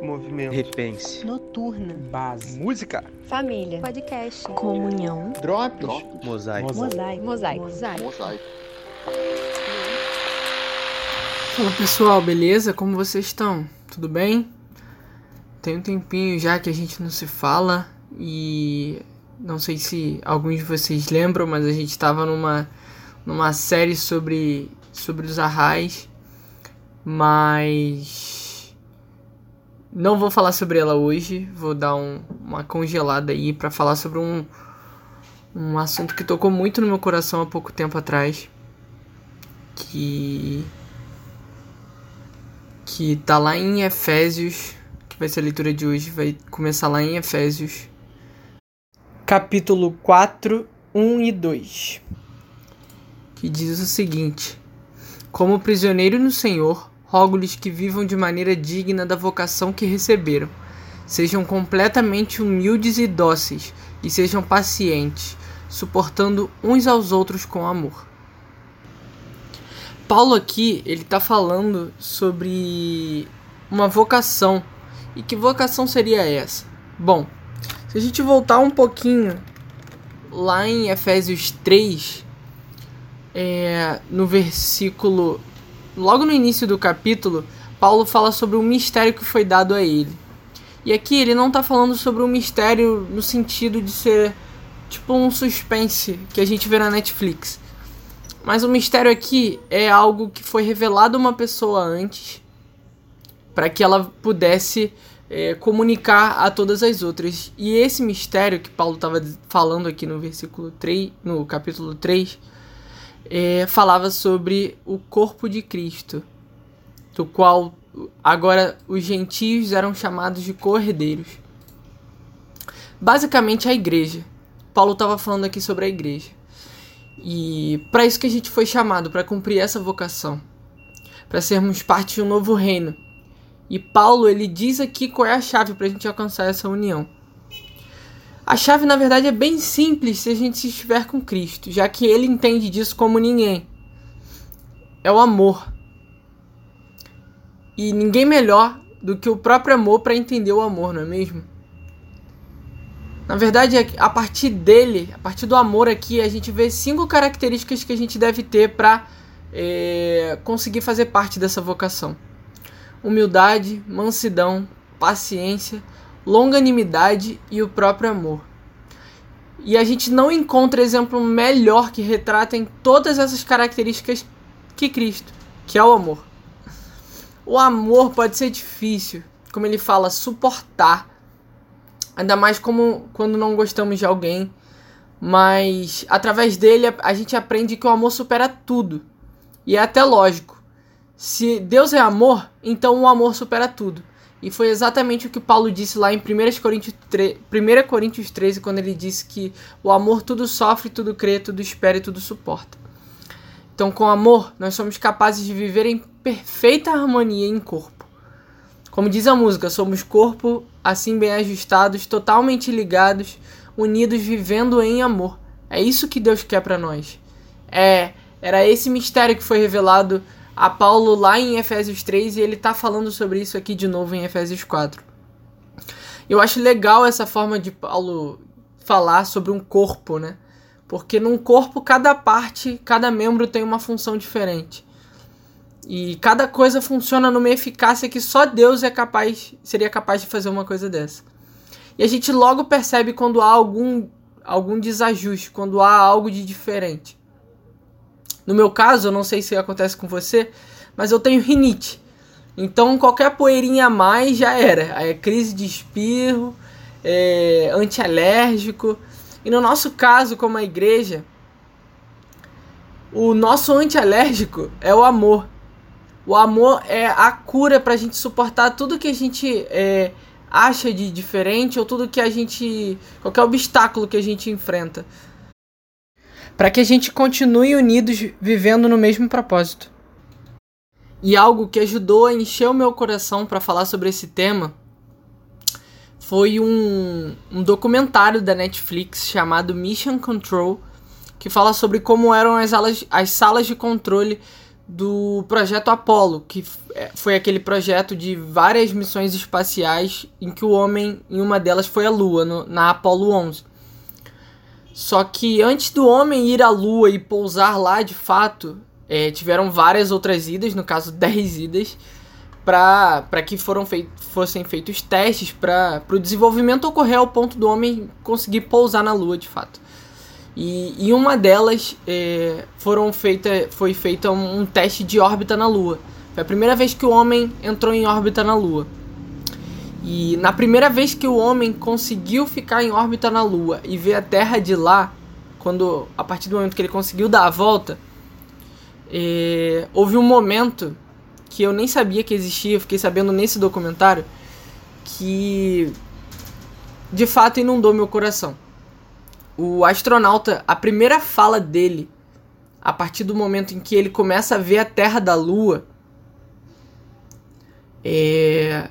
Movimento. Repense. Noturna. Base. Música. Família. Podcast. Comunhão. Drops. Mosaico. Mosaico. Mosaico. Mosaico. Fala pessoal, beleza? Como vocês estão? Tudo bem? Tem um tempinho já que a gente não se fala e não sei se alguns de vocês lembram, mas a gente estava numa, numa série sobre, sobre os arrais, mas não vou falar sobre ela hoje, vou dar um, uma congelada aí para falar sobre um, um assunto que tocou muito no meu coração há pouco tempo atrás, que que tá lá em Efésios, que vai ser a leitura de hoje, vai começar lá em Efésios, capítulo 4, 1 e 2, que diz o seguinte: Como prisioneiro no Senhor, rogo-lhes que vivam de maneira digna da vocação que receberam. Sejam completamente humildes e dóceis, e sejam pacientes, suportando uns aos outros com amor. Paulo aqui, ele tá falando sobre uma vocação. E que vocação seria essa? Bom, se a gente voltar um pouquinho lá em Efésios 3, é, no versículo. Logo no início do capítulo, Paulo fala sobre o mistério que foi dado a ele. E aqui ele não está falando sobre um mistério no sentido de ser tipo um suspense que a gente vê na Netflix. Mas o mistério aqui é algo que foi revelado a uma pessoa antes para que ela pudesse é, comunicar a todas as outras. E esse mistério que Paulo estava falando aqui no versículo 3, no capítulo 3, é, falava sobre o corpo de Cristo, do qual agora os gentios eram chamados de cordeiros. Basicamente a igreja. Paulo estava falando aqui sobre a igreja. E para isso que a gente foi chamado, para cumprir essa vocação, para sermos parte de um novo reino. E Paulo ele diz aqui qual é a chave para a gente alcançar essa união. A chave na verdade é bem simples se a gente estiver com Cristo, já que ele entende disso como ninguém. É o amor. E ninguém melhor do que o próprio amor para entender o amor, não é mesmo? Na verdade, é a partir dele, a partir do amor aqui, a gente vê cinco características que a gente deve ter para é, conseguir fazer parte dessa vocação: humildade, mansidão, paciência, longanimidade e o próprio amor. E a gente não encontra exemplo melhor que retratem todas essas características que Cristo, que é o amor. O amor pode ser difícil, como ele fala, suportar Ainda mais como quando não gostamos de alguém. Mas através dele a gente aprende que o amor supera tudo. E é até lógico. Se Deus é amor, então o amor supera tudo. E foi exatamente o que Paulo disse lá em 1 Coríntios, 3, 1 Coríntios 13, quando ele disse que o amor tudo sofre, tudo crê, tudo espera e tudo suporta. Então, com amor, nós somos capazes de viver em perfeita harmonia em corpo. Como diz a música, somos corpo assim bem ajustados, totalmente ligados, unidos, vivendo em amor. É isso que Deus quer para nós. É, era esse mistério que foi revelado a Paulo lá em Efésios 3 e ele tá falando sobre isso aqui de novo em Efésios 4. Eu acho legal essa forma de Paulo falar sobre um corpo, né? Porque num corpo cada parte, cada membro tem uma função diferente. E cada coisa funciona numa eficácia que só Deus é capaz, seria capaz de fazer uma coisa dessa. E a gente logo percebe quando há algum, algum desajuste, quando há algo de diferente. No meu caso, eu não sei se acontece com você, mas eu tenho rinite. Então qualquer poeirinha a mais já era. É crise de espirro, é antialérgico. E no nosso caso, como a igreja, o nosso antialérgico é o amor. O amor é a cura pra gente suportar tudo que a gente é, acha de diferente ou tudo que a gente. qualquer obstáculo que a gente enfrenta. Para que a gente continue unidos vivendo no mesmo propósito. E algo que ajudou a encher o meu coração para falar sobre esse tema foi um, um documentário da Netflix chamado Mission Control, que fala sobre como eram as, alas, as salas de controle do projeto Apollo, que é, foi aquele projeto de várias missões espaciais em que o homem, em uma delas, foi a Lua, no, na Apollo 11. Só que antes do homem ir à Lua e pousar lá de fato, é, tiveram várias outras idas, no caso 10 idas, para que foram feit fossem feitos testes para o desenvolvimento ocorrer ao ponto do homem conseguir pousar na Lua de fato. E em uma delas é, foram feita, foi feita um, um teste de órbita na Lua. Foi a primeira vez que o homem entrou em órbita na Lua. E na primeira vez que o homem conseguiu ficar em órbita na Lua e ver a Terra de lá, quando a partir do momento que ele conseguiu dar a volta, é, houve um momento que eu nem sabia que existia, fiquei sabendo nesse documentário, que de fato inundou meu coração. O astronauta, a primeira fala dele, a partir do momento em que ele começa a ver a Terra da Lua, é,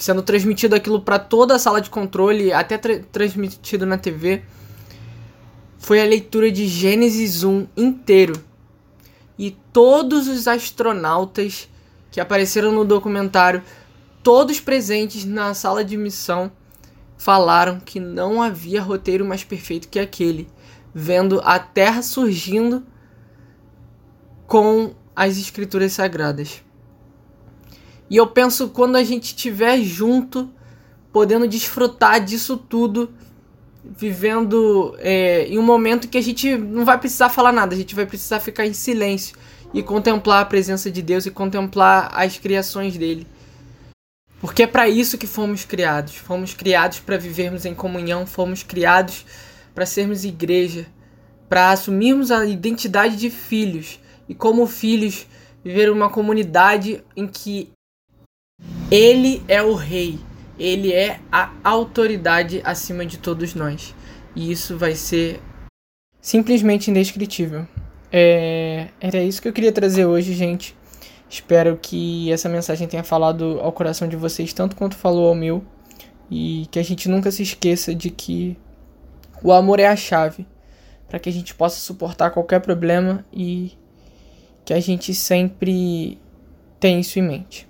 sendo transmitido aquilo para toda a sala de controle, até tra transmitido na TV, foi a leitura de Gênesis 1 inteiro. E todos os astronautas que apareceram no documentário, todos presentes na sala de missão, falaram que não havia roteiro mais perfeito que aquele, vendo a Terra surgindo com as escrituras sagradas. E eu penso quando a gente estiver junto, podendo desfrutar disso tudo, vivendo é, em um momento que a gente não vai precisar falar nada, a gente vai precisar ficar em silêncio e contemplar a presença de Deus e contemplar as criações dele. Porque é para isso que fomos criados. Fomos criados para vivermos em comunhão, fomos criados para sermos igreja, para assumirmos a identidade de filhos e como filhos viver uma comunidade em que ele é o rei, ele é a autoridade acima de todos nós. E isso vai ser simplesmente indescritível. É... Era isso que eu queria trazer hoje, gente. Espero que essa mensagem tenha falado ao coração de vocês tanto quanto falou ao meu e que a gente nunca se esqueça de que o amor é a chave para que a gente possa suportar qualquer problema e que a gente sempre tenha isso em mente.